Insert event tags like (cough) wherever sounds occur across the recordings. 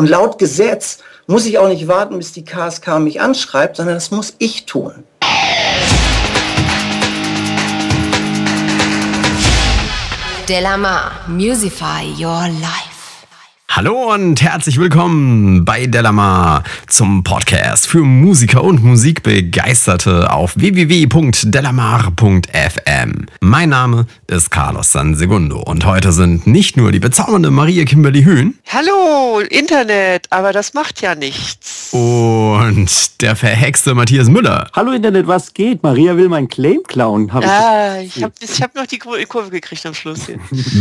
Und laut Gesetz muss ich auch nicht warten, bis die KSK mich anschreibt, sondern das muss ich tun. Delamar, Musify Your Life. Hallo und herzlich willkommen bei Delamar zum Podcast für Musiker und Musikbegeisterte auf www.delamar.fm. Mein Name ist Carlos Sansegundo und heute sind nicht nur die bezaubernde Maria Kimberly Höhn. Hallo, Internet, aber das macht ja nichts. Und der verhexte Matthias Müller. Hallo Internet, was geht? Maria will mein Claim klauen. Hab ah, ich habe ich hab noch die Kurve gekriegt am Schluss. Hier.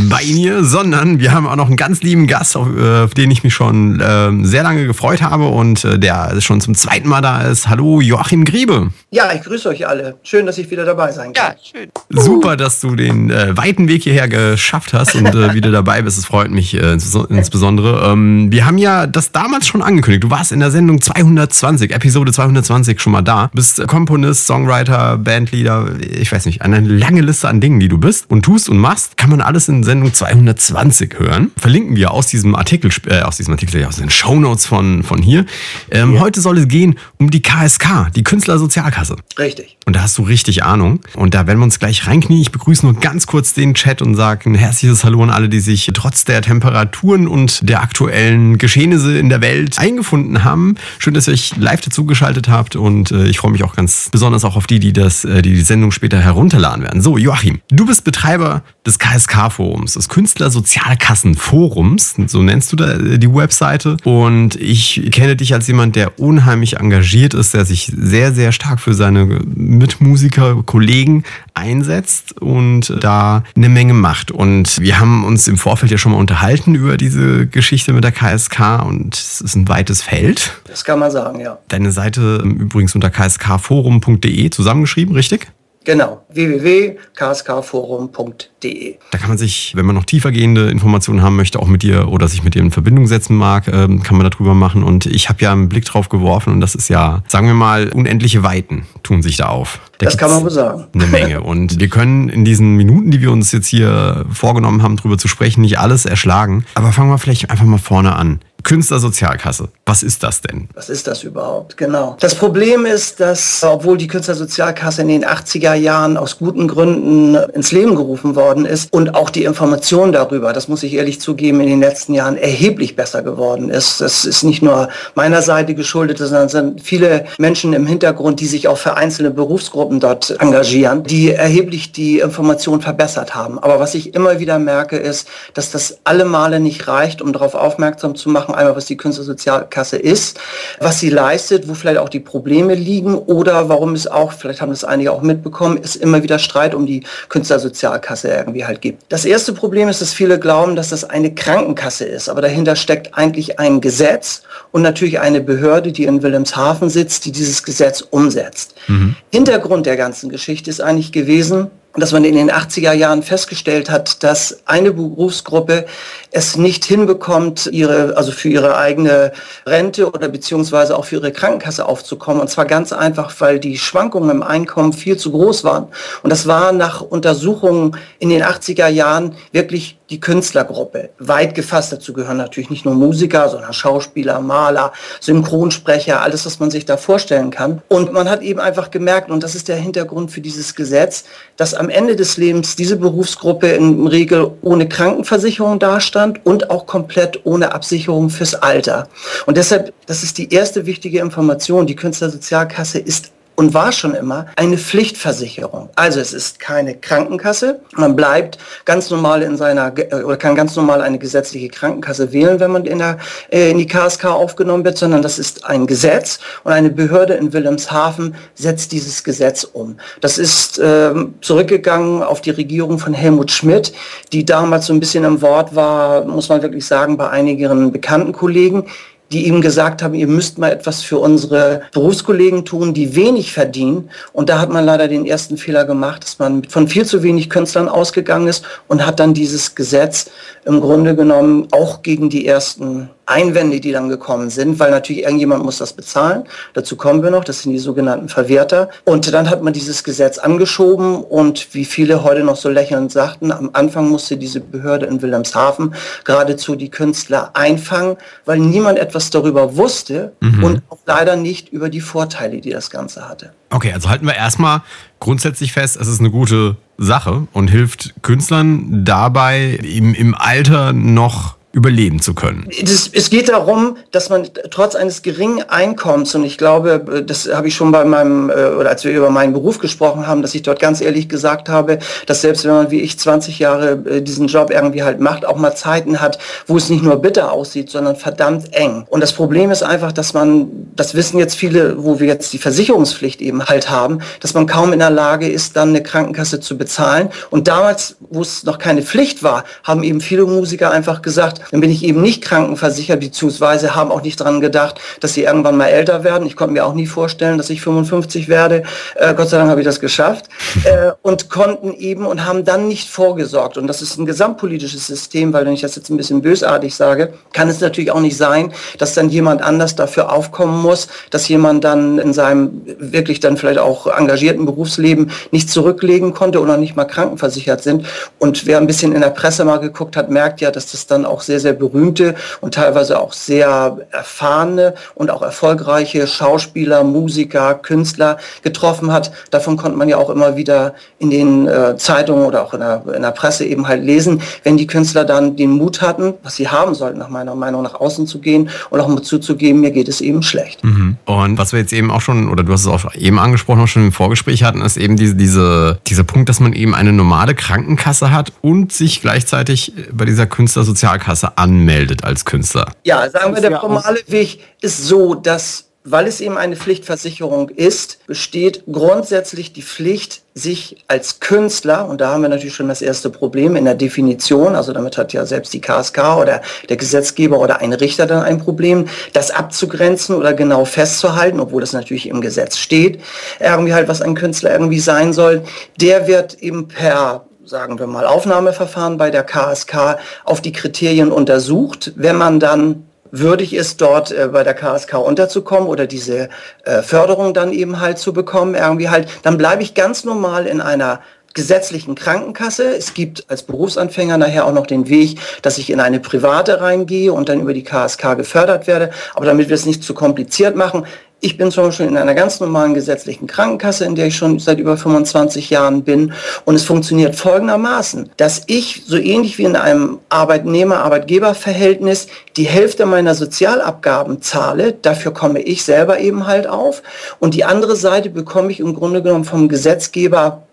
Bei mir, sondern wir haben auch noch einen ganz lieben Gast auf auf den ich mich schon äh, sehr lange gefreut habe und äh, der schon zum zweiten Mal da ist. Hallo Joachim Griebe. Ja, ich grüße euch alle. Schön, dass ich wieder dabei sein kann. Ja, schön. Super, dass du den äh, weiten Weg hierher geschafft hast und äh, wieder dabei bist. Es freut mich äh, insbesondere. Ähm, wir haben ja das damals schon angekündigt. Du warst in der Sendung 220, Episode 220 schon mal da. Bist Komponist, Songwriter, Bandleader, ich weiß nicht, eine lange Liste an Dingen, die du bist und tust und machst. Kann man alles in Sendung 220 hören. Verlinken wir aus diesem Artikel, äh, aus diesem Artikel, aus den Shownotes von, von hier. Ähm, ja. Heute soll es gehen um die KSK, die Künstlersozialkasse. Sparkasse. Richtig. Und da hast du richtig Ahnung. Und da werden wir uns gleich reinknien. Ich begrüße nur ganz kurz den Chat und sage ein herzliches Hallo an alle, die sich trotz der Temperaturen und der aktuellen Geschehnisse in der Welt eingefunden haben. Schön, dass ihr euch live dazugeschaltet habt und äh, ich freue mich auch ganz besonders auch auf die, die das, äh, die, die Sendung später herunterladen werden. So, Joachim, du bist Betreiber des KSK-Forums, des Künstlersozialkassenforums, so nennst du da äh, die Webseite. Und ich kenne dich als jemand, der unheimlich engagiert ist, der sich sehr, sehr stark für für seine Mitmusiker, Kollegen einsetzt und da eine Menge macht. Und wir haben uns im Vorfeld ja schon mal unterhalten über diese Geschichte mit der KSK und es ist ein weites Feld. Das kann man sagen, ja. Deine Seite übrigens unter kskforum.de zusammengeschrieben, richtig? Genau, www.kskforum.de. Da kann man sich, wenn man noch tiefergehende Informationen haben möchte, auch mit dir oder sich mit dir in Verbindung setzen mag, ähm, kann man darüber machen. Und ich habe ja einen Blick drauf geworfen und das ist ja, sagen wir mal, unendliche Weiten tun sich da auf. Da das kann man wohl sagen. Eine Menge. Und wir können in diesen Minuten, die wir uns jetzt hier vorgenommen haben, darüber zu sprechen, nicht alles erschlagen. Aber fangen wir vielleicht einfach mal vorne an. Künstlersozialkasse. Was ist das denn? Was ist das überhaupt? Genau. Das Problem ist, dass obwohl die Künstlersozialkasse in den 80er Jahren aus guten Gründen ins Leben gerufen worden ist und auch die Information darüber, das muss ich ehrlich zugeben, in den letzten Jahren erheblich besser geworden ist. Das ist nicht nur meiner Seite geschuldet, sondern es sind viele Menschen im Hintergrund, die sich auch für einzelne Berufsgruppen dort engagieren, die erheblich die Information verbessert haben. Aber was ich immer wieder merke, ist, dass das alle Male nicht reicht, um darauf aufmerksam zu machen, machen. Einmal, was die Künstlersozialkasse ist, was sie leistet, wo vielleicht auch die Probleme liegen oder warum es auch, vielleicht haben das einige auch mitbekommen, es immer wieder Streit um die Künstlersozialkasse irgendwie halt gibt. Das erste Problem ist, dass viele glauben, dass das eine Krankenkasse ist, aber dahinter steckt eigentlich ein Gesetz und natürlich eine Behörde, die in Wilhelmshaven sitzt, die dieses Gesetz umsetzt. Mhm. Hintergrund der ganzen Geschichte ist eigentlich gewesen, dass man in den 80er Jahren festgestellt hat, dass eine Berufsgruppe es nicht hinbekommt, ihre, also für ihre eigene Rente oder beziehungsweise auch für ihre Krankenkasse aufzukommen. Und zwar ganz einfach, weil die Schwankungen im Einkommen viel zu groß waren. Und das war nach Untersuchungen in den 80er Jahren wirklich die Künstlergruppe. Weit gefasst dazu gehören natürlich nicht nur Musiker, sondern Schauspieler, Maler, Synchronsprecher, alles, was man sich da vorstellen kann. Und man hat eben einfach gemerkt, und das ist der Hintergrund für dieses Gesetz, dass am Ende des Lebens diese Berufsgruppe in Regel ohne Krankenversicherung dastand und auch komplett ohne Absicherung fürs Alter. Und deshalb, das ist die erste wichtige Information, die Künstlersozialkasse ist und war schon immer eine Pflichtversicherung. Also es ist keine Krankenkasse. Man bleibt ganz normal in seiner äh, oder kann ganz normal eine gesetzliche Krankenkasse wählen, wenn man in, der, äh, in die KSK aufgenommen wird, sondern das ist ein Gesetz und eine Behörde in Wilhelmshaven setzt dieses Gesetz um. Das ist ähm, zurückgegangen auf die Regierung von Helmut Schmidt, die damals so ein bisschen im Wort war, muss man wirklich sagen, bei einigen bekannten Kollegen die ihm gesagt haben, ihr müsst mal etwas für unsere Berufskollegen tun, die wenig verdienen. Und da hat man leider den ersten Fehler gemacht, dass man von viel zu wenig Künstlern ausgegangen ist und hat dann dieses Gesetz im Grunde genommen auch gegen die ersten Einwände, die dann gekommen sind, weil natürlich irgendjemand muss das bezahlen. Dazu kommen wir noch, das sind die sogenannten Verwerter. Und dann hat man dieses Gesetz angeschoben und wie viele heute noch so lächelnd sagten, am Anfang musste diese Behörde in Wilhelmshaven geradezu die Künstler einfangen, weil niemand etwas darüber wusste mhm. und auch leider nicht über die Vorteile, die das Ganze hatte. Okay, also halten wir erstmal grundsätzlich fest, es ist eine gute Sache und hilft Künstlern dabei, im, im Alter noch überleben zu können. Das, es geht darum, dass man trotz eines geringen Einkommens, und ich glaube, das habe ich schon bei meinem, äh, oder als wir über meinen Beruf gesprochen haben, dass ich dort ganz ehrlich gesagt habe, dass selbst wenn man wie ich 20 Jahre äh, diesen Job irgendwie halt macht, auch mal Zeiten hat, wo es nicht nur bitter aussieht, sondern verdammt eng. Und das Problem ist einfach, dass man, das wissen jetzt viele, wo wir jetzt die Versicherungspflicht eben halt haben, dass man kaum in der Lage ist, dann eine Krankenkasse zu bezahlen. Und damals, wo es noch keine Pflicht war, haben eben viele Musiker einfach gesagt, dann bin ich eben nicht krankenversichert, beziehungsweise haben auch nicht daran gedacht, dass sie irgendwann mal älter werden. Ich konnte mir auch nie vorstellen, dass ich 55 werde. Äh, Gott sei Dank habe ich das geschafft. Äh, und konnten eben und haben dann nicht vorgesorgt. Und das ist ein gesamtpolitisches System, weil wenn ich das jetzt ein bisschen bösartig sage, kann es natürlich auch nicht sein, dass dann jemand anders dafür aufkommen muss, dass jemand dann in seinem wirklich dann vielleicht auch engagierten Berufsleben nicht zurücklegen konnte oder nicht mal krankenversichert sind. Und wer ein bisschen in der Presse mal geguckt hat, merkt ja, dass das dann auch sehr, sehr berühmte und teilweise auch sehr erfahrene und auch erfolgreiche Schauspieler, Musiker, Künstler getroffen hat. Davon konnte man ja auch immer wieder in den äh, Zeitungen oder auch in der, in der Presse eben halt lesen, wenn die Künstler dann den Mut hatten, was sie haben sollten, nach meiner Meinung nach außen zu gehen und auch mal zuzugeben, mir geht es eben schlecht. Mhm. Und was wir jetzt eben auch schon, oder du hast es auch eben angesprochen, auch schon im Vorgespräch hatten, ist eben diese, diese, dieser Punkt, dass man eben eine normale Krankenkasse hat und sich gleichzeitig bei dieser Künstlersozialkasse Krankenkasse anmeldet als Künstler? Ja, sagen wir, der formale Weg ist so, dass weil es eben eine Pflichtversicherung ist, besteht grundsätzlich die Pflicht, sich als Künstler, und da haben wir natürlich schon das erste Problem in der Definition, also damit hat ja selbst die KSK oder der Gesetzgeber oder ein Richter dann ein Problem, das abzugrenzen oder genau festzuhalten, obwohl das natürlich im Gesetz steht, irgendwie halt, was ein Künstler irgendwie sein soll, der wird eben per sagen wir mal, Aufnahmeverfahren bei der KSK auf die Kriterien untersucht. Wenn man dann würdig ist, dort äh, bei der KSK unterzukommen oder diese äh, Förderung dann eben halt zu bekommen, irgendwie halt, dann bleibe ich ganz normal in einer gesetzlichen Krankenkasse. Es gibt als Berufsanfänger nachher auch noch den Weg, dass ich in eine private reingehe und dann über die KSK gefördert werde. Aber damit wir es nicht zu kompliziert machen, ich bin zum Beispiel in einer ganz normalen gesetzlichen Krankenkasse, in der ich schon seit über 25 Jahren bin. Und es funktioniert folgendermaßen, dass ich so ähnlich wie in einem Arbeitnehmer-Arbeitgeber-Verhältnis die Hälfte meiner Sozialabgaben zahle. Dafür komme ich selber eben halt auf. Und die andere Seite bekomme ich im Grunde genommen vom Gesetzgeber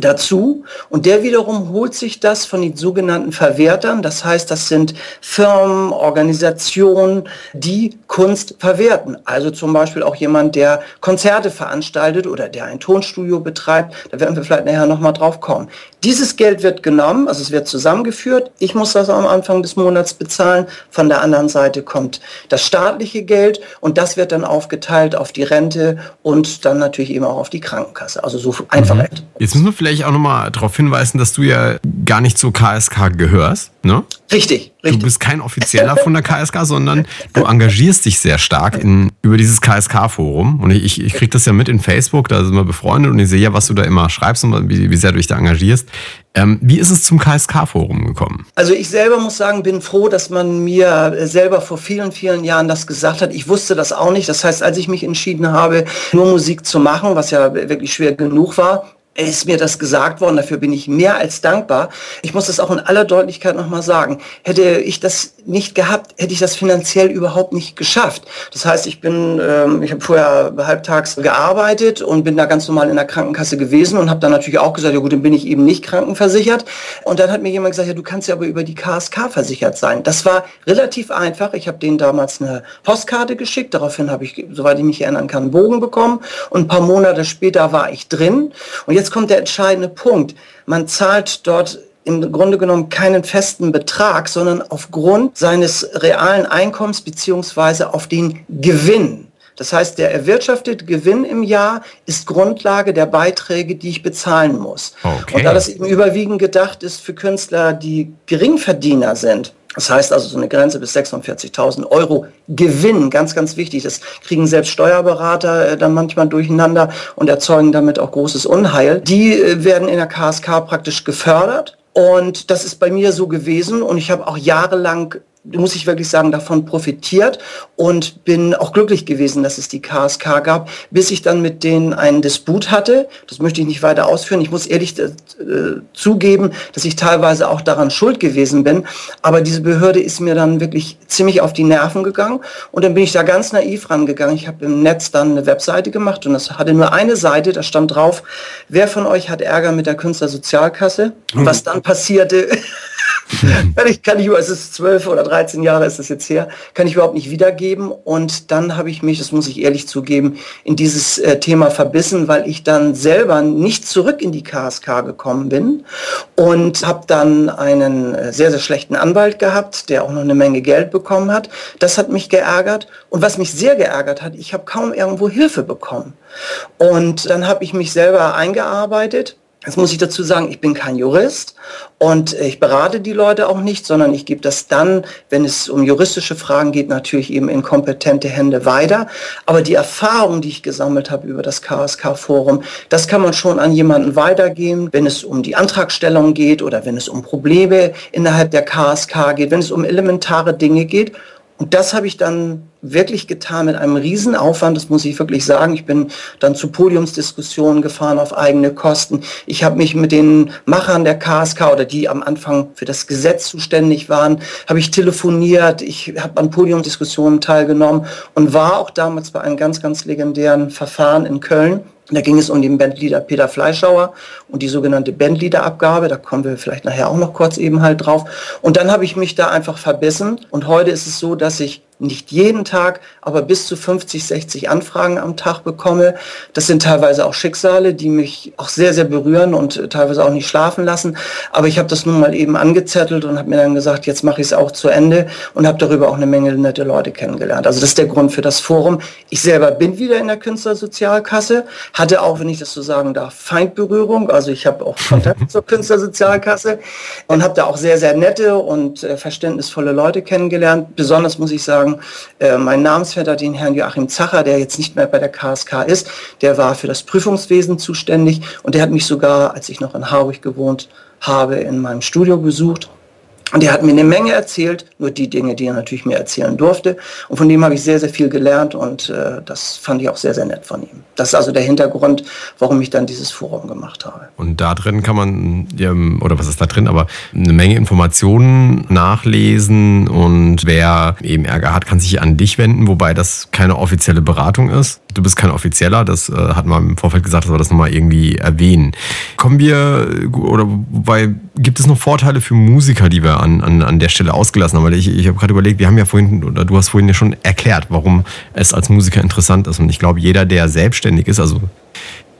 dazu und der wiederum holt sich das von den sogenannten Verwertern. Das heißt, das sind Firmen, Organisationen, die Kunst verwerten. Also zum Beispiel auch jemand, der Konzerte veranstaltet oder der ein Tonstudio betreibt. Da werden wir vielleicht nachher nochmal drauf kommen. Dieses Geld wird genommen, also es wird zusammengeführt. Ich muss das am Anfang des Monats bezahlen. Von der anderen Seite kommt das staatliche Geld und das wird dann aufgeteilt auf die Rente und dann natürlich eben auch auf die Krankenkasse. Also so einfach. Mhm. Jetzt müssen wir vielleicht auch nochmal darauf hinweisen, dass du ja gar nicht zur KSK gehörst. Ne? Richtig, richtig. Du bist kein Offizieller von der KSK, sondern du engagierst dich sehr stark in, über dieses KSK-Forum. Und ich, ich kriege das ja mit in Facebook, da sind wir befreundet und ich sehe ja, was du da immer schreibst und wie, wie sehr du dich da engagierst. Ähm, wie ist es zum KSK-Forum gekommen? Also ich selber muss sagen, bin froh, dass man mir selber vor vielen, vielen Jahren das gesagt hat. Ich wusste das auch nicht. Das heißt, als ich mich entschieden habe, nur Musik zu machen, was ja wirklich schwer genug war, ist mir das gesagt worden. Dafür bin ich mehr als dankbar. Ich muss das auch in aller Deutlichkeit nochmal sagen. Hätte ich das nicht gehabt, hätte ich das finanziell überhaupt nicht geschafft. Das heißt, ich bin, ähm, ich habe vorher halbtags gearbeitet und bin da ganz normal in der Krankenkasse gewesen und habe dann natürlich auch gesagt, ja gut, dann bin ich eben nicht krankenversichert. Und dann hat mir jemand gesagt, ja, du kannst ja aber über die KSK versichert sein. Das war relativ einfach. Ich habe denen damals eine Postkarte geschickt. Daraufhin habe ich, soweit ich mich erinnern kann, einen Bogen bekommen. Und ein paar Monate später war ich drin. Und jetzt kommt der entscheidende Punkt. Man zahlt dort im Grunde genommen keinen festen Betrag, sondern aufgrund seines realen Einkommens beziehungsweise auf den Gewinn. Das heißt, der erwirtschaftete Gewinn im Jahr ist Grundlage der Beiträge, die ich bezahlen muss. Okay. Und da das eben überwiegend gedacht ist für Künstler, die Geringverdiener sind, das heißt also so eine Grenze bis 46.000 Euro Gewinn, ganz, ganz wichtig. Das kriegen selbst Steuerberater äh, dann manchmal durcheinander und erzeugen damit auch großes Unheil. Die äh, werden in der KSK praktisch gefördert. Und das ist bei mir so gewesen und ich habe auch jahrelang muss ich wirklich sagen, davon profitiert und bin auch glücklich gewesen, dass es die KSK gab, bis ich dann mit denen einen Disput hatte. Das möchte ich nicht weiter ausführen. Ich muss ehrlich äh, zugeben, dass ich teilweise auch daran schuld gewesen bin. Aber diese Behörde ist mir dann wirklich ziemlich auf die Nerven gegangen. Und dann bin ich da ganz naiv rangegangen. Ich habe im Netz dann eine Webseite gemacht und das hatte nur eine Seite, da stand drauf, wer von euch hat Ärger mit der Künstlersozialkasse? Was dann passierte, (laughs) ich, kann ich, es ist zwölf oder 13 Jahre ist es jetzt her, kann ich überhaupt nicht wiedergeben. Und dann habe ich mich, das muss ich ehrlich zugeben, in dieses äh, Thema verbissen, weil ich dann selber nicht zurück in die KSK gekommen bin und habe dann einen äh, sehr, sehr schlechten Anwalt gehabt, der auch noch eine Menge Geld bekommen hat. Das hat mich geärgert. Und was mich sehr geärgert hat, ich habe kaum irgendwo Hilfe bekommen. Und dann habe ich mich selber eingearbeitet Jetzt muss ich dazu sagen, ich bin kein Jurist und ich berate die Leute auch nicht, sondern ich gebe das dann, wenn es um juristische Fragen geht, natürlich eben in kompetente Hände weiter. Aber die Erfahrung, die ich gesammelt habe über das KSK-Forum, das kann man schon an jemanden weitergeben, wenn es um die Antragstellung geht oder wenn es um Probleme innerhalb der KSK geht, wenn es um elementare Dinge geht. Und das habe ich dann wirklich getan mit einem Riesenaufwand, das muss ich wirklich sagen. Ich bin dann zu Podiumsdiskussionen gefahren auf eigene Kosten. Ich habe mich mit den Machern der KSK oder die am Anfang für das Gesetz zuständig waren, habe ich telefoniert, ich habe an Podiumsdiskussionen teilgenommen und war auch damals bei einem ganz, ganz legendären Verfahren in Köln da ging es um den Bandleader Peter Fleischauer und die sogenannte Bandleaderabgabe. Da kommen wir vielleicht nachher auch noch kurz eben halt drauf. Und dann habe ich mich da einfach verbissen. Und heute ist es so, dass ich nicht jeden Tag, aber bis zu 50, 60 Anfragen am Tag bekomme. Das sind teilweise auch Schicksale, die mich auch sehr, sehr berühren und teilweise auch nicht schlafen lassen. Aber ich habe das nun mal eben angezettelt und habe mir dann gesagt, jetzt mache ich es auch zu Ende und habe darüber auch eine Menge nette Leute kennengelernt. Also das ist der Grund für das Forum. Ich selber bin wieder in der Künstlersozialkasse, hatte auch, wenn ich das so sagen darf, Feindberührung. Also ich habe auch Kontakt (laughs) zur Künstlersozialkasse und habe da auch sehr, sehr nette und äh, verständnisvolle Leute kennengelernt. Besonders muss ich sagen, sagen, äh, mein Namensvetter, den Herrn Joachim Zacher, der jetzt nicht mehr bei der KSK ist, der war für das Prüfungswesen zuständig und der hat mich sogar, als ich noch in Harburg gewohnt habe, in meinem Studio besucht und er hat mir eine Menge erzählt, nur die Dinge, die er natürlich mir erzählen durfte. Und von dem habe ich sehr, sehr viel gelernt und äh, das fand ich auch sehr, sehr nett von ihm. Das ist also der Hintergrund, warum ich dann dieses Forum gemacht habe. Und da drin kann man, oder was ist da drin, aber eine Menge Informationen nachlesen und wer eben Ärger hat, kann sich an dich wenden, wobei das keine offizielle Beratung ist. Du bist kein Offizieller, das äh, hat man im Vorfeld gesagt, dass wir das nochmal irgendwie erwähnen. Kommen wir, oder wobei, gibt es noch Vorteile für Musiker, die wir an, an, an der Stelle ausgelassen haben. Weil ich, ich habe gerade überlegt, wir haben ja vorhin, oder du hast vorhin ja schon erklärt, warum es als Musiker interessant ist. Und ich glaube, jeder, der selbstständig ist, also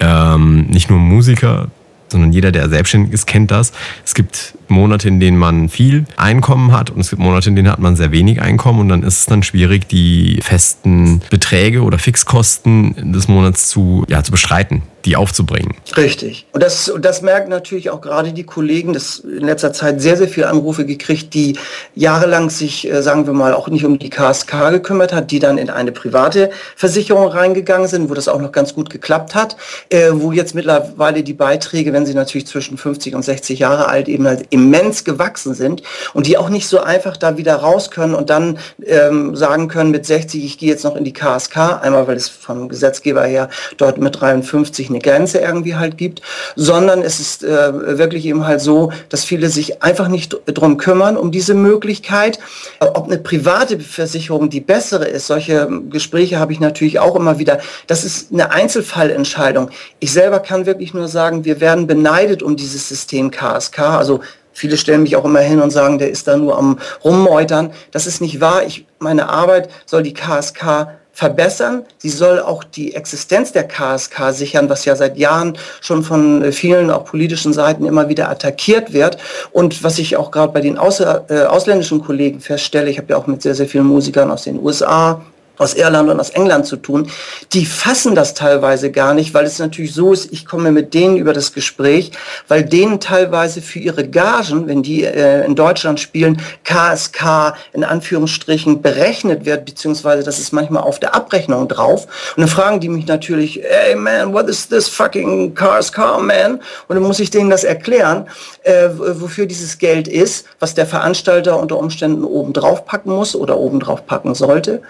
ähm, nicht nur Musiker, sondern jeder, der selbstständig ist, kennt das. Es gibt Monate, in denen man viel Einkommen hat und es gibt Monate, in denen hat man sehr wenig Einkommen und dann ist es dann schwierig, die festen Beträge oder Fixkosten des Monats zu, ja, zu bestreiten die aufzubringen. Richtig. Und das, und das merken natürlich auch gerade die Kollegen, das in letzter Zeit sehr, sehr viele Anrufe gekriegt, die jahrelang sich, äh, sagen wir mal, auch nicht um die KSK gekümmert hat, die dann in eine private Versicherung reingegangen sind, wo das auch noch ganz gut geklappt hat, äh, wo jetzt mittlerweile die Beiträge, wenn sie natürlich zwischen 50 und 60 Jahre alt eben halt immens gewachsen sind und die auch nicht so einfach da wieder raus können und dann ähm, sagen können mit 60, ich gehe jetzt noch in die KSK, einmal weil es vom Gesetzgeber her dort mit 53 eine eine Grenze irgendwie halt gibt, sondern es ist äh, wirklich eben halt so, dass viele sich einfach nicht drum kümmern, um diese Möglichkeit. Ob eine private Versicherung die bessere ist, solche Gespräche habe ich natürlich auch immer wieder. Das ist eine Einzelfallentscheidung. Ich selber kann wirklich nur sagen, wir werden beneidet um dieses System KSK, also Viele stellen mich auch immer hin und sagen, der ist da nur am Rummeutern. Das ist nicht wahr. Ich, meine Arbeit soll die KSK verbessern. Sie soll auch die Existenz der KSK sichern, was ja seit Jahren schon von äh, vielen auch politischen Seiten immer wieder attackiert wird. Und was ich auch gerade bei den Außer, äh, ausländischen Kollegen feststelle, ich habe ja auch mit sehr, sehr vielen Musikern aus den USA, aus Irland und aus England zu tun, die fassen das teilweise gar nicht, weil es natürlich so ist, ich komme mit denen über das Gespräch, weil denen teilweise für ihre Gagen, wenn die äh, in Deutschland spielen, KSK in Anführungsstrichen berechnet wird, beziehungsweise das ist manchmal auf der Abrechnung drauf. Und dann fragen die mich natürlich, hey man, what is this fucking KSK, man? Und dann muss ich denen das erklären, äh, wofür dieses Geld ist, was der Veranstalter unter Umständen oben drauf packen muss oder oben drauf packen sollte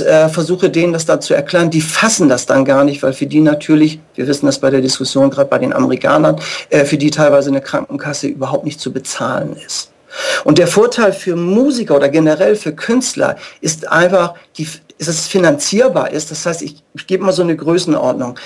äh, versuche denen das da zu erklären. Die fassen das dann gar nicht, weil für die natürlich, wir wissen das bei der Diskussion gerade bei den Amerikanern, äh, für die teilweise eine Krankenkasse überhaupt nicht zu bezahlen ist. Und der Vorteil für Musiker oder generell für Künstler ist einfach, die, dass es finanzierbar ist. Das heißt, ich, ich gebe mal so eine Größenordnung.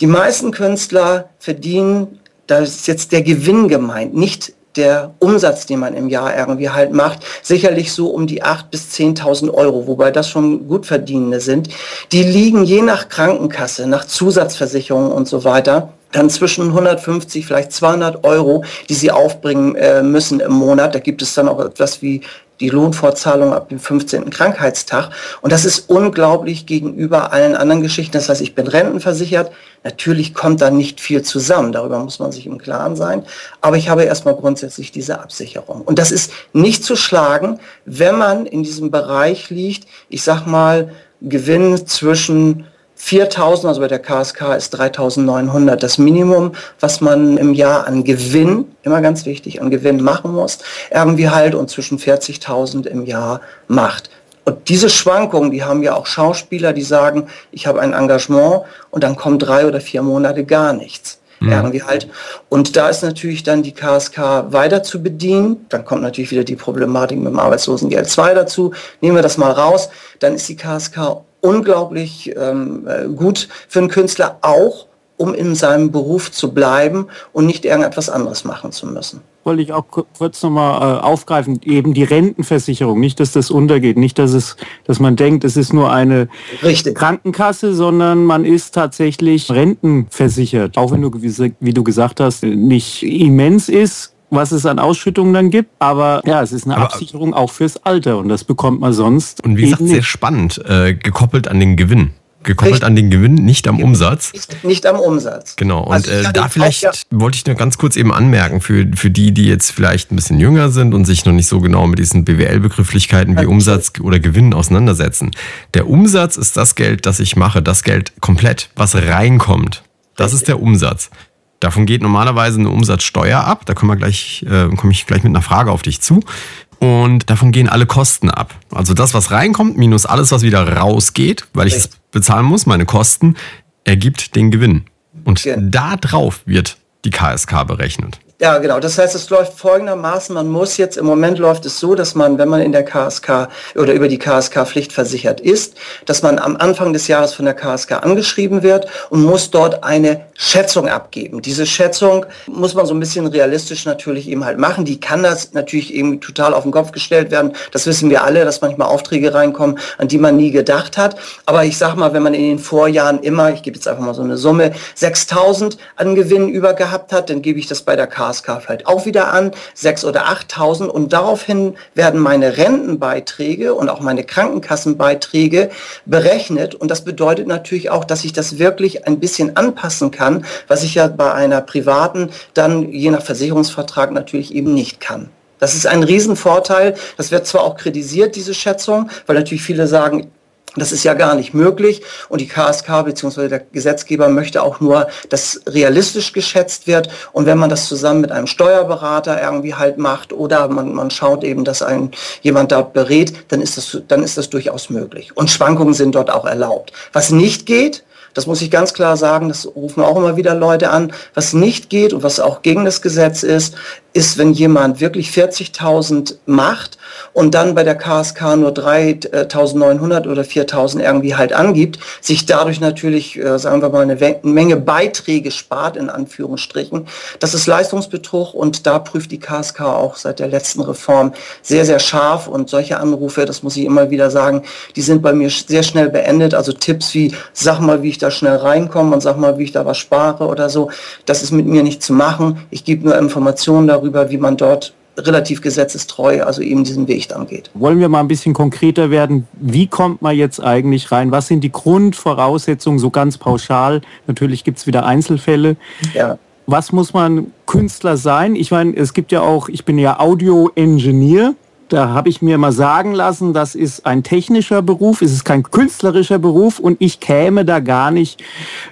Die meisten Künstler verdienen, da ist jetzt der Gewinn gemeint, nicht der Umsatz, den man im Jahr irgendwie halt macht, sicherlich so um die 8.000 bis 10.000 Euro, wobei das schon gut verdienende sind. Die liegen je nach Krankenkasse, nach Zusatzversicherungen und so weiter, dann zwischen 150, vielleicht 200 Euro, die sie aufbringen äh, müssen im Monat. Da gibt es dann auch etwas wie die Lohnfortzahlung ab dem 15. Krankheitstag. Und das ist unglaublich gegenüber allen anderen Geschichten. Das heißt, ich bin rentenversichert. Natürlich kommt da nicht viel zusammen. Darüber muss man sich im Klaren sein. Aber ich habe erstmal grundsätzlich diese Absicherung. Und das ist nicht zu schlagen, wenn man in diesem Bereich liegt, ich sag mal, Gewinn zwischen 4000, also bei der KSK ist 3900 das Minimum, was man im Jahr an Gewinn, immer ganz wichtig, an Gewinn machen muss, irgendwie halt und zwischen 40.000 im Jahr macht. Und diese Schwankungen, die haben ja auch Schauspieler, die sagen, ich habe ein Engagement und dann kommen drei oder vier Monate gar nichts. Mhm. Irgendwie halt. Und da ist natürlich dann die KSK weiter zu bedienen. Dann kommt natürlich wieder die Problematik mit dem Arbeitslosengeld 2 dazu. Nehmen wir das mal raus. Dann ist die KSK unglaublich ähm, äh, gut für einen Künstler, auch um in seinem Beruf zu bleiben und nicht irgendetwas anderes machen zu müssen. Wollte ich auch kurz nochmal äh, aufgreifen, eben die Rentenversicherung, nicht, dass das untergeht, nicht, dass es, dass man denkt, es ist nur eine Richtig. Krankenkasse, sondern man ist tatsächlich rentenversichert. Auch wenn du, wie du gesagt hast, nicht immens ist, was es an Ausschüttungen dann gibt. Aber ja, es ist eine Aber, Absicherung auch fürs Alter und das bekommt man sonst. Und wie gesagt, sehr spannend, äh, gekoppelt an den Gewinn gekoppelt Richtig. an den Gewinn, nicht am Umsatz. Nicht, nicht am Umsatz. Genau. Und also äh, da vielleicht ja. wollte ich nur ganz kurz eben anmerken, für, für die, die jetzt vielleicht ein bisschen jünger sind und sich noch nicht so genau mit diesen BWL-Begrifflichkeiten wie Umsatz oder Gewinn auseinandersetzen. Der Umsatz ist das Geld, das ich mache, das Geld komplett, was reinkommt. Das Richtig. ist der Umsatz. Davon geht normalerweise eine Umsatzsteuer ab. Da komme gleich, äh, komme ich gleich mit einer Frage auf dich zu. Und davon gehen alle Kosten ab. Also das, was reinkommt, minus alles, was wieder rausgeht, weil ich es bezahlen muss, meine Kosten, ergibt den Gewinn. Und ja. da drauf wird die KSK berechnet. Ja, genau. Das heißt, es läuft folgendermaßen. Man muss jetzt, im Moment läuft es so, dass man, wenn man in der KSK oder über die KSK Pflicht versichert ist, dass man am Anfang des Jahres von der KSK angeschrieben wird und muss dort eine Schätzung abgeben. Diese Schätzung muss man so ein bisschen realistisch natürlich eben halt machen. Die kann das natürlich eben total auf den Kopf gestellt werden. Das wissen wir alle, dass manchmal Aufträge reinkommen, an die man nie gedacht hat. Aber ich sag mal, wenn man in den Vorjahren immer, ich gebe jetzt einfach mal so eine Summe, 6000 an Gewinn über gehabt hat, dann gebe ich das bei der KSK KSK vielleicht auch wieder an, 6.000 oder 8.000 und daraufhin werden meine Rentenbeiträge und auch meine Krankenkassenbeiträge berechnet und das bedeutet natürlich auch, dass ich das wirklich ein bisschen anpassen kann, was ich ja bei einer privaten dann je nach Versicherungsvertrag natürlich eben nicht kann. Das ist ein Riesenvorteil. Das wird zwar auch kritisiert, diese Schätzung, weil natürlich viele sagen, das ist ja gar nicht möglich und die KSK bzw. der Gesetzgeber möchte auch nur, dass realistisch geschätzt wird und wenn man das zusammen mit einem Steuerberater irgendwie halt macht oder man, man schaut eben, dass ein jemand da berät, dann ist, das, dann ist das durchaus möglich. Und Schwankungen sind dort auch erlaubt. Was nicht geht, das muss ich ganz klar sagen, das rufen auch immer wieder Leute an, was nicht geht und was auch gegen das Gesetz ist, ist, wenn jemand wirklich 40.000 macht und dann bei der KSK nur 3.900 oder 4.000 irgendwie halt angibt, sich dadurch natürlich, äh, sagen wir mal, eine Menge Beiträge spart, in Anführungsstrichen. Das ist Leistungsbetrug und da prüft die KSK auch seit der letzten Reform sehr, sehr scharf und solche Anrufe, das muss ich immer wieder sagen, die sind bei mir sehr schnell beendet. Also Tipps wie, sag mal, wie ich da schnell reinkomme und sag mal, wie ich da was spare oder so, das ist mit mir nicht zu machen. Ich gebe nur Informationen darüber, darüber, wie man dort relativ gesetzestreu, also eben diesen Weg dann geht. Wollen wir mal ein bisschen konkreter werden? Wie kommt man jetzt eigentlich rein? Was sind die Grundvoraussetzungen so ganz pauschal? Natürlich gibt es wieder Einzelfälle. Ja. Was muss man Künstler sein? Ich meine, es gibt ja auch, ich bin ja Audio-Engineer. Da habe ich mir mal sagen lassen, das ist ein technischer Beruf, es ist kein künstlerischer Beruf und ich käme da gar nicht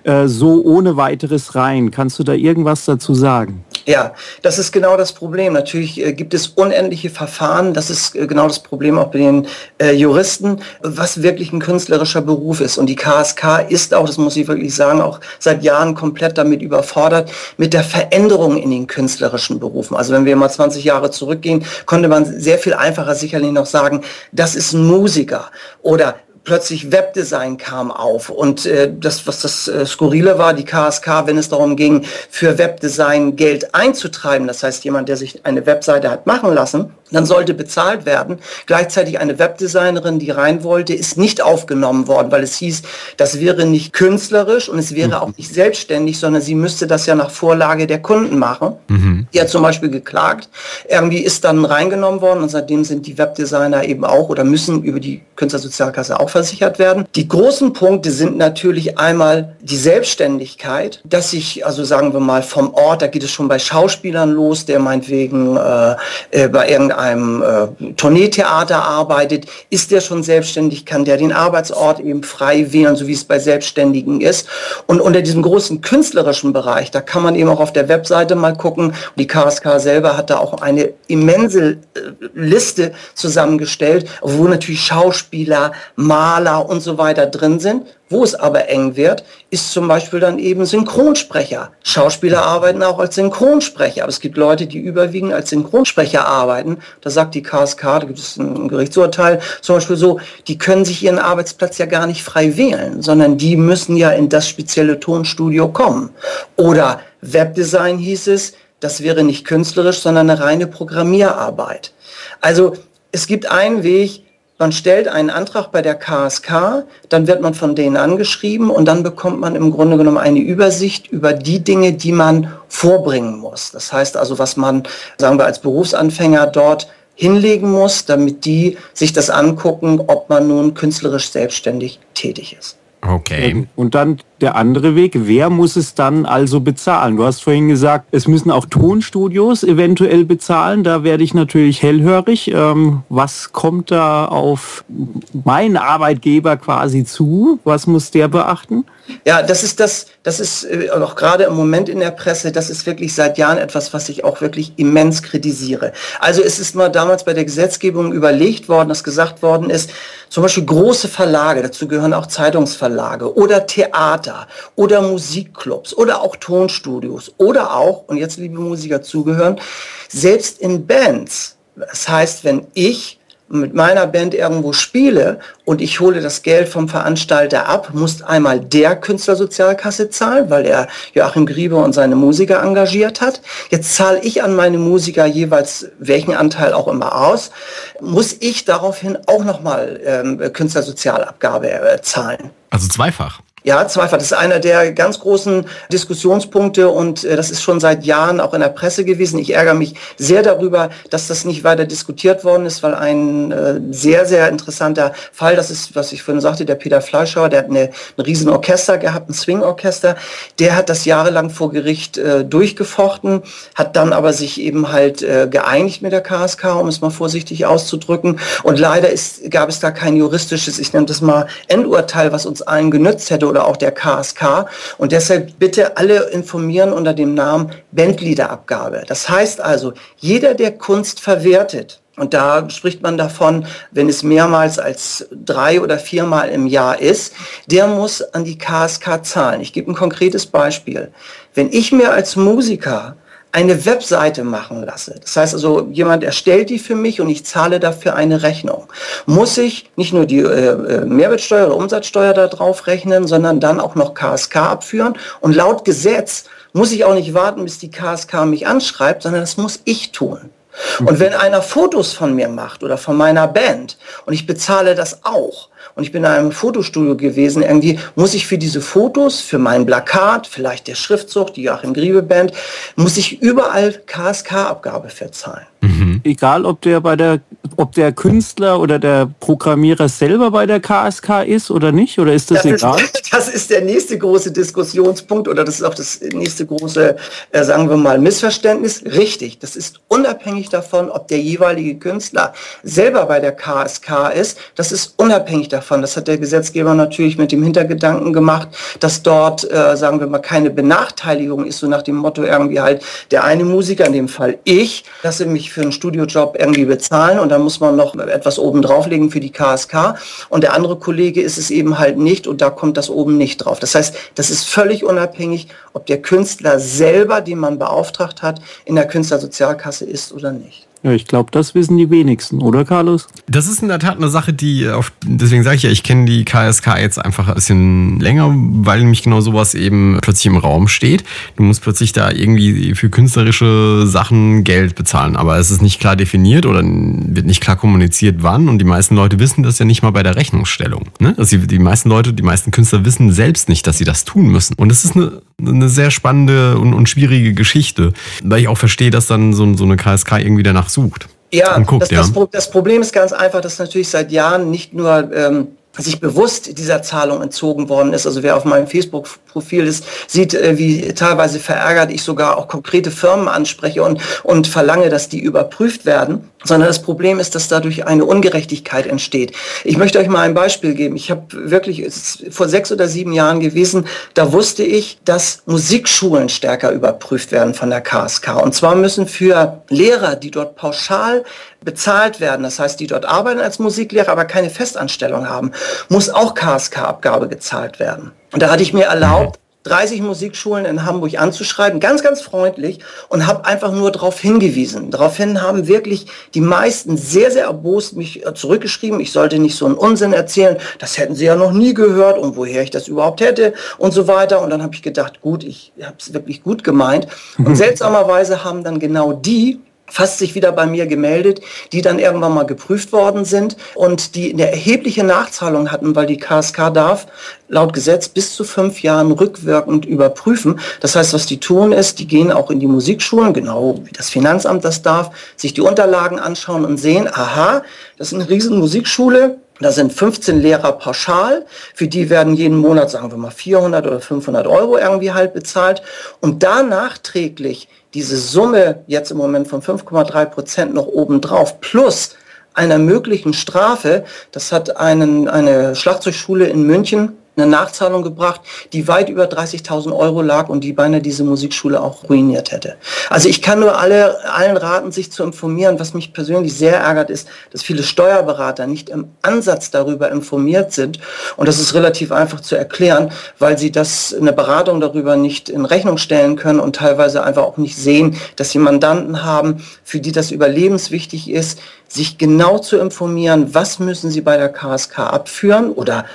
äh, so ohne weiteres rein. Kannst du da irgendwas dazu sagen? Ja, das ist genau das Problem. Natürlich äh, gibt es unendliche Verfahren. Das ist äh, genau das Problem auch bei den äh, Juristen, was wirklich ein künstlerischer Beruf ist. Und die KSK ist auch, das muss ich wirklich sagen, auch seit Jahren komplett damit überfordert, mit der Veränderung in den künstlerischen Berufen. Also wenn wir mal 20 Jahre zurückgehen, konnte man sehr viel einfacher sicherlich noch sagen, das ist ein Musiker oder plötzlich Webdesign kam auf und äh, das, was das äh, Skurrile war, die KSK, wenn es darum ging, für Webdesign Geld einzutreiben, das heißt jemand, der sich eine Webseite hat machen lassen, dann sollte bezahlt werden. Gleichzeitig eine Webdesignerin, die rein wollte, ist nicht aufgenommen worden, weil es hieß, das wäre nicht künstlerisch und es wäre mhm. auch nicht selbstständig, sondern sie müsste das ja nach Vorlage der Kunden machen. Mhm. Die hat zum Beispiel geklagt. Irgendwie ist dann reingenommen worden und seitdem sind die Webdesigner eben auch oder müssen über die Künstlersozialkasse auch versichert werden. Die großen Punkte sind natürlich einmal die Selbstständigkeit, dass ich, also sagen wir mal vom Ort, da geht es schon bei Schauspielern los, der meinetwegen äh, äh bei irgendeinem einem äh, Tourneetheater arbeitet, ist der schon selbstständig, kann der den Arbeitsort eben frei wählen, so wie es bei Selbstständigen ist. Und unter diesem großen künstlerischen Bereich, da kann man eben auch auf der Webseite mal gucken. Die KSK selber hat da auch eine immense äh, Liste zusammengestellt, wo natürlich Schauspieler, Maler und so weiter drin sind. Wo es aber eng wird, ist zum Beispiel dann eben Synchronsprecher. Schauspieler arbeiten auch als Synchronsprecher, aber es gibt Leute, die überwiegend als Synchronsprecher arbeiten. Da sagt die KSK, da gibt es ein Gerichtsurteil, zum Beispiel so, die können sich ihren Arbeitsplatz ja gar nicht frei wählen, sondern die müssen ja in das spezielle Tonstudio kommen. Oder Webdesign hieß es, das wäre nicht künstlerisch, sondern eine reine Programmierarbeit. Also es gibt einen Weg, man stellt einen Antrag bei der KSK, dann wird man von denen angeschrieben und dann bekommt man im Grunde genommen eine Übersicht über die Dinge, die man vorbringen muss. Das heißt also, was man, sagen wir, als Berufsanfänger dort hinlegen muss, damit die sich das angucken, ob man nun künstlerisch selbstständig tätig ist. Okay. Und dann der andere Weg. Wer muss es dann also bezahlen? Du hast vorhin gesagt, es müssen auch Tonstudios eventuell bezahlen. Da werde ich natürlich hellhörig. Ähm, was kommt da auf meinen Arbeitgeber quasi zu? Was muss der beachten? Ja, das ist das, das ist äh, auch gerade im Moment in der Presse, das ist wirklich seit Jahren etwas, was ich auch wirklich immens kritisiere. Also es ist mal damals bei der Gesetzgebung überlegt worden, dass gesagt worden ist, zum Beispiel große Verlage, dazu gehören auch Zeitungsverlage oder Theater oder Musikclubs oder auch Tonstudios oder auch, und jetzt liebe Musiker zugehören, selbst in Bands. Das heißt, wenn ich mit meiner Band irgendwo spiele und ich hole das Geld vom Veranstalter ab, muss einmal der Künstlersozialkasse zahlen, weil er Joachim Griebe und seine Musiker engagiert hat. Jetzt zahle ich an meine Musiker jeweils welchen Anteil auch immer aus, muss ich daraufhin auch nochmal ähm, Künstlersozialabgabe äh, zahlen. Also zweifach. Ja, zweifach. Das ist einer der ganz großen Diskussionspunkte und äh, das ist schon seit Jahren auch in der Presse gewesen. Ich ärgere mich sehr darüber, dass das nicht weiter diskutiert worden ist, weil ein äh, sehr, sehr interessanter Fall, das ist, was ich vorhin sagte, der Peter Fleischauer, der hat eine, ein riesen Orchester gehabt, ein Swing-Orchester, der hat das jahrelang vor Gericht äh, durchgefochten, hat dann aber sich eben halt äh, geeinigt mit der KSK, um es mal vorsichtig auszudrücken. Und leider ist, gab es da kein juristisches, ich nenne das mal Endurteil, was uns allen genützt hätte oder auch der KSK. Und deshalb bitte alle informieren unter dem Namen Bandleaderabgabe. Das heißt also, jeder, der Kunst verwertet, und da spricht man davon, wenn es mehrmals als drei oder viermal im Jahr ist, der muss an die KSK zahlen. Ich gebe ein konkretes Beispiel. Wenn ich mir als Musiker eine Webseite machen lasse, das heißt also, jemand erstellt die für mich und ich zahle dafür eine Rechnung, muss ich nicht nur die äh, äh Mehrwertsteuer oder Umsatzsteuer da drauf rechnen, sondern dann auch noch KSK abführen. Und laut Gesetz muss ich auch nicht warten, bis die KSK mich anschreibt, sondern das muss ich tun. Und wenn einer Fotos von mir macht oder von meiner Band und ich bezahle das auch und ich bin in einem Fotostudio gewesen, irgendwie muss ich für diese Fotos, für mein Plakat, vielleicht der Schriftzug, die Joachim Griebe Band, muss ich überall KSK-Abgabe verzahlen. Mhm. egal ob der bei der, ob der Künstler oder der Programmierer selber bei der KSK ist oder nicht? Oder ist das, das egal? Ist, (laughs) das ist der nächste große Diskussionspunkt oder das ist auch das nächste große, äh, sagen wir mal, Missverständnis. Richtig, das ist unabhängig davon, ob der jeweilige Künstler selber bei der KSK ist. Das ist unabhängig davon. Das hat der Gesetzgeber natürlich mit dem Hintergedanken gemacht, dass dort, äh, sagen wir mal, keine Benachteiligung ist, so nach dem Motto irgendwie halt, der eine Musiker, in dem Fall ich, lasse mich für einen Studiojob irgendwie bezahlen und dann muss man noch etwas oben drauflegen für die KSK und der andere Kollege ist es eben halt nicht und da kommt das oben nicht drauf. Das heißt, das ist völlig unabhängig, ob der Künstler selber, den man beauftragt hat, in der Künstlersozialkasse ist oder nicht. Ja, ich glaube, das wissen die wenigsten, oder Carlos? Das ist in der Tat eine Sache, die auf, deswegen sage ich ja, ich kenne die KSK jetzt einfach ein bisschen länger, weil nämlich genau sowas eben plötzlich im Raum steht. Du musst plötzlich da irgendwie für künstlerische Sachen Geld bezahlen, aber es ist nicht klar definiert oder wird nicht klar kommuniziert, wann. Und die meisten Leute wissen das ja nicht mal bei der Rechnungsstellung. Ne? Also die, meisten Leute, die meisten Künstler wissen selbst nicht, dass sie das tun müssen. Und das ist eine, eine sehr spannende und, und schwierige Geschichte, weil ich auch verstehe, dass dann so, so eine KSK irgendwie danach sucht. Ja, guckt, das, ja. Das, das, Problem ist ganz einfach, dass natürlich seit Jahren nicht nur ähm, sich bewusst dieser Zahlung entzogen worden ist. Also wer auf meinem Facebook-Profil ist, sieht, äh, wie teilweise verärgert ich sogar auch konkrete Firmen anspreche und, und verlange, dass die überprüft werden. Sondern das Problem ist, dass dadurch eine Ungerechtigkeit entsteht. Ich möchte euch mal ein Beispiel geben. Ich habe wirklich, es ist vor sechs oder sieben Jahren gewesen, da wusste ich, dass Musikschulen stärker überprüft werden von der KSK. Und zwar müssen für Lehrer, die dort pauschal bezahlt werden, das heißt, die dort arbeiten als Musiklehrer, aber keine Festanstellung haben, muss auch KSK-Abgabe gezahlt werden. Und da hatte ich mir erlaubt, 30 Musikschulen in Hamburg anzuschreiben, ganz, ganz freundlich und habe einfach nur darauf hingewiesen. Daraufhin haben wirklich die meisten sehr, sehr erbost mich äh, zurückgeschrieben, ich sollte nicht so einen Unsinn erzählen, das hätten sie ja noch nie gehört und woher ich das überhaupt hätte und so weiter. Und dann habe ich gedacht, gut, ich habe es wirklich gut gemeint. Und seltsamerweise haben dann genau die, fast sich wieder bei mir gemeldet, die dann irgendwann mal geprüft worden sind und die eine erhebliche Nachzahlung hatten, weil die KSK darf laut Gesetz bis zu fünf Jahren rückwirkend überprüfen. Das heißt, was die tun ist, die gehen auch in die Musikschulen, genau wie das Finanzamt das darf, sich die Unterlagen anschauen und sehen, aha, das ist eine riesen Musikschule, da sind 15 Lehrer pauschal, für die werden jeden Monat, sagen wir mal, 400 oder 500 Euro irgendwie halt bezahlt. Und da nachträglich diese Summe jetzt im Moment von 5,3 Prozent noch obendrauf plus einer möglichen Strafe, das hat einen, eine Schlagzeugschule in München eine Nachzahlung gebracht, die weit über 30.000 Euro lag und die beinahe diese Musikschule auch ruiniert hätte. Also ich kann nur alle, allen raten, sich zu informieren. Was mich persönlich sehr ärgert, ist, dass viele Steuerberater nicht im Ansatz darüber informiert sind. Und das ist relativ einfach zu erklären, weil sie das eine Beratung darüber nicht in Rechnung stellen können und teilweise einfach auch nicht sehen, dass sie Mandanten haben, für die das überlebenswichtig ist, sich genau zu informieren, was müssen sie bei der KSK abführen oder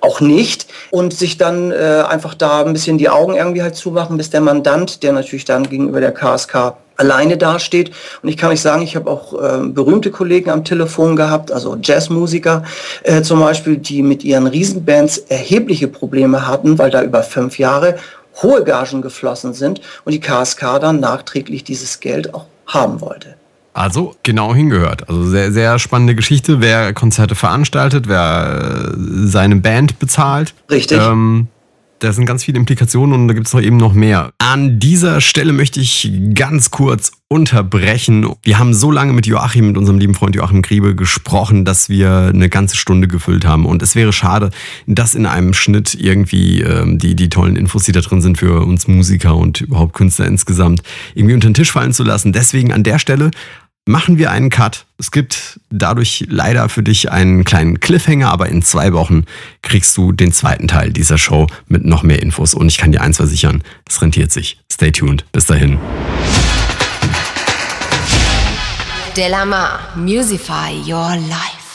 auch nicht und sich dann äh, einfach da ein bisschen die Augen irgendwie halt zumachen, bis der Mandant, der natürlich dann gegenüber der KSK alleine dasteht. Und ich kann euch sagen, ich habe auch äh, berühmte Kollegen am Telefon gehabt, also Jazzmusiker äh, zum Beispiel, die mit ihren Riesenbands erhebliche Probleme hatten, weil da über fünf Jahre hohe Gagen geflossen sind und die KSK dann nachträglich dieses Geld auch haben wollte. Also genau hingehört. Also sehr, sehr spannende Geschichte. Wer Konzerte veranstaltet, wer äh, seine Band bezahlt. Richtig. Ähm, da sind ganz viele Implikationen und da gibt es noch eben noch mehr. An dieser Stelle möchte ich ganz kurz unterbrechen. Wir haben so lange mit Joachim, mit unserem lieben Freund Joachim Griebe gesprochen, dass wir eine ganze Stunde gefüllt haben. Und es wäre schade, das in einem Schnitt irgendwie ähm, die, die tollen Infos, die da drin sind für uns Musiker und überhaupt Künstler insgesamt, irgendwie unter den Tisch fallen zu lassen. Deswegen an der Stelle machen wir einen Cut. Es gibt dadurch leider für dich einen kleinen Cliffhanger, aber in zwei Wochen kriegst du den zweiten Teil dieser Show mit noch mehr Infos. Und ich kann dir eins versichern, es rentiert sich. Stay tuned. Bis dahin. Delamar, Musify Your Life.